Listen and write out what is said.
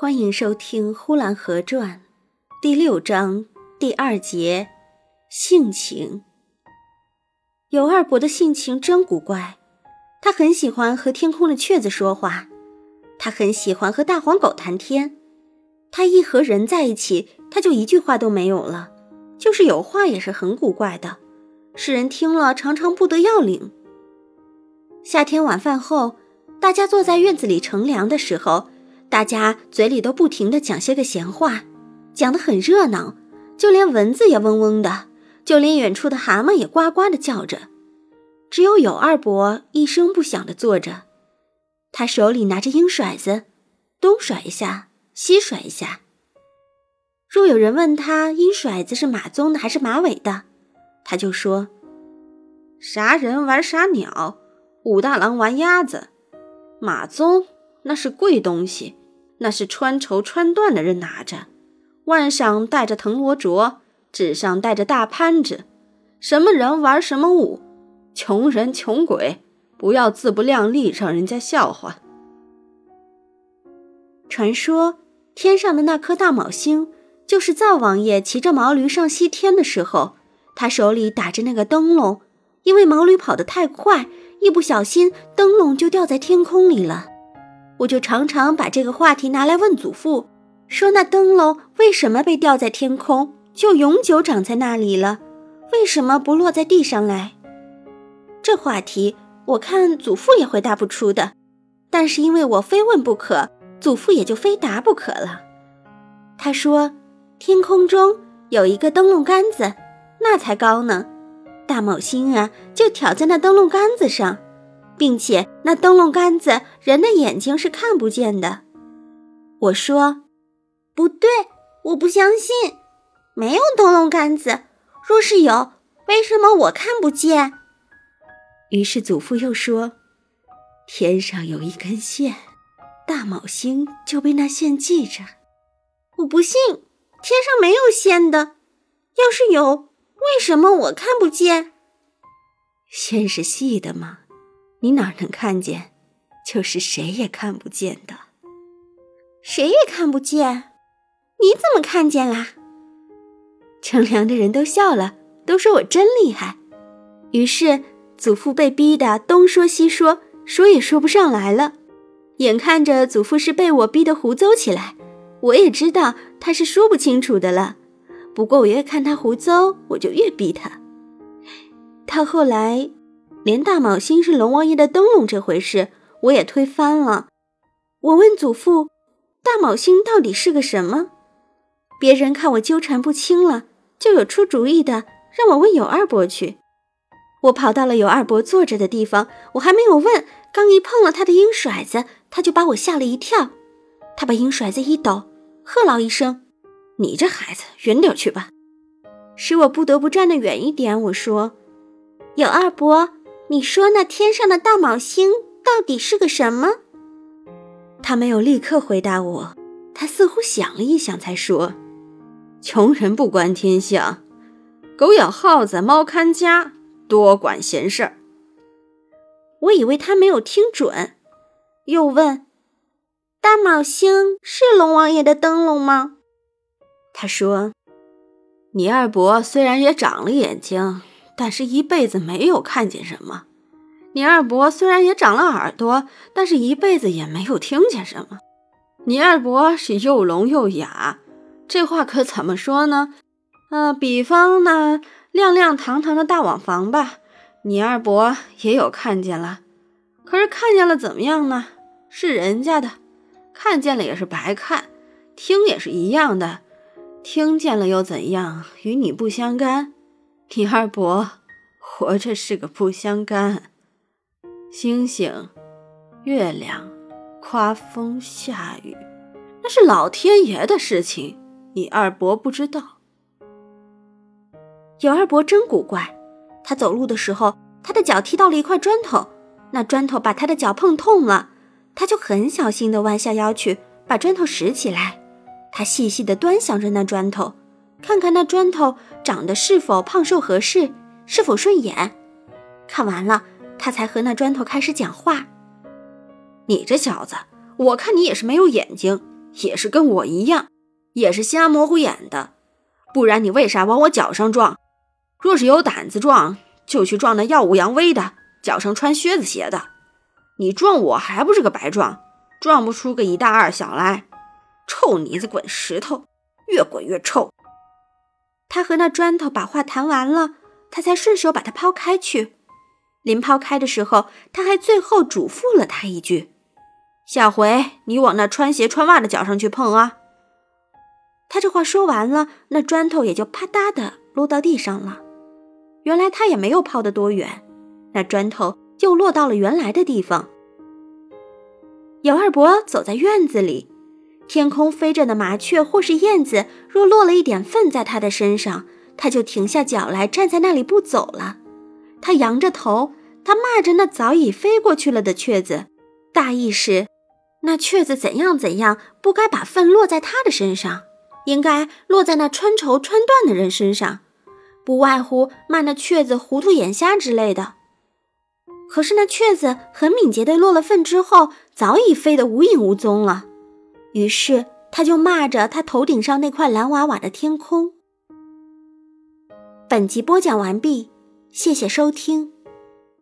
欢迎收听《呼兰河传》第六章第二节性情。尤二伯的性情真古怪，他很喜欢和天空的雀子说话，他很喜欢和大黄狗谈天。他一和人在一起，他就一句话都没有了，就是有话也是很古怪的，使人听了常常不得要领。夏天晚饭后，大家坐在院子里乘凉的时候。大家嘴里都不停地讲些个闲话，讲得很热闹，就连蚊子也嗡嗡的，就连远处的蛤蟆也呱呱地叫着。只有有二伯一声不响地坐着，他手里拿着鹰甩子，东甩一下，西甩一下。若有人问他鹰甩子是马鬃的还是马尾的，他就说：“啥人玩啥鸟，武大郎玩鸭子，马鬃那是贵东西。”那是穿绸穿缎的人拿着，腕上戴着藤萝镯，指上戴着大潘子。什么人玩什么舞，穷人穷鬼，不要自不量力，让人家笑话。传说天上的那颗大卯星，就是灶王爷骑着毛驴上西天的时候，他手里打着那个灯笼，因为毛驴跑得太快，一不小心灯笼就掉在天空里了。我就常常把这个话题拿来问祖父，说那灯笼为什么被吊在天空，就永久长在那里了？为什么不落在地上来？这话题我看祖父也回答不出的，但是因为我非问不可，祖父也就非答不可了。他说，天空中有一个灯笼杆子，那才高呢。大卯星啊，就挑在那灯笼杆子上。并且那灯笼杆子，人的眼睛是看不见的。我说，不对，我不相信，没有灯笼杆子。若是有，为什么我看不见？于是祖父又说，天上有一根线，大卯星就被那线系着。我不信，天上没有线的。要是有，为什么我看不见？线是细的吗？你哪能看见？就是谁也看不见的。谁也看不见？你怎么看见啦？乘凉的人都笑了，都说我真厉害。于是祖父被逼得东说西说，说也说不上来了。眼看着祖父是被我逼得胡诌起来，我也知道他是说不清楚的了。不过我越看他胡诌，我就越逼他。到后来。连大卯星是龙王爷的灯笼这回事，我也推翻了。我问祖父：“大卯星到底是个什么？”别人看我纠缠不清了，就有出主意的，让我问有二伯去。我跑到了有二伯坐着的地方，我还没有问，刚一碰了他的鹰甩子，他就把我吓了一跳。他把鹰甩子一抖，喝唠一声：“你这孩子，远点去吧！”使我不得不站得远一点。我说：“有二伯。”你说那天上的大卯星到底是个什么？他没有立刻回答我，他似乎想了一想，才说：“穷人不管天象，狗咬耗子，猫看家，多管闲事儿。”我以为他没有听准，又问：“大卯星是龙王爷的灯笼吗？”他说：“你二伯虽然也长了眼睛。”但是，一辈子没有看见什么。你二伯虽然也长了耳朵，但是一辈子也没有听见什么。你二伯是又聋又哑，这话可怎么说呢？呃，比方呢亮亮堂堂的大瓦房吧，你二伯也有看见了。可是看见了怎么样呢？是人家的，看见了也是白看，听也是一样的，听见了又怎样？与你不相干。你二伯活着是个不相干，星星、月亮、刮风下雨，那是老天爷的事情，你二伯不知道。有二伯真古怪，他走路的时候，他的脚踢到了一块砖头，那砖头把他的脚碰痛了，他就很小心地弯下腰去把砖头拾起来，他细细地端详着那砖头。看看那砖头长得是否胖瘦合适，是否顺眼。看完了，他才和那砖头开始讲话。你这小子，我看你也是没有眼睛，也是跟我一样，也是瞎模糊眼的。不然你为啥往我脚上撞？若是有胆子撞，就去撞那耀武扬威的，脚上穿靴子鞋的。你撞我还不是个白撞，撞不出个一大二小来。臭泥子滚石头，越滚越臭。他和那砖头把话谈完了，他才顺手把它抛开去。临抛开的时候，他还最后嘱咐了他一句：“下回你往那穿鞋穿袜的脚上去碰啊。”他这话说完了，那砖头也就啪嗒的落到地上了。原来他也没有抛得多远，那砖头又落到了原来的地方。姚二伯走在院子里，天空飞着的麻雀或是燕子，若落了一点粪在他的身上，他就停下脚来，站在那里不走了。他扬着头，他骂着那早已飞过去了的雀子，大意是：那雀子怎样怎样，不该把粪落在他的身上，应该落在那穿绸穿缎的人身上，不外乎骂那雀子糊涂眼瞎之类的。可是那雀子很敏捷地落了粪之后，早已飞得无影无踪了。于是他就骂着他头顶上那块蓝瓦瓦的天空。本集播讲完毕。谢谢收听。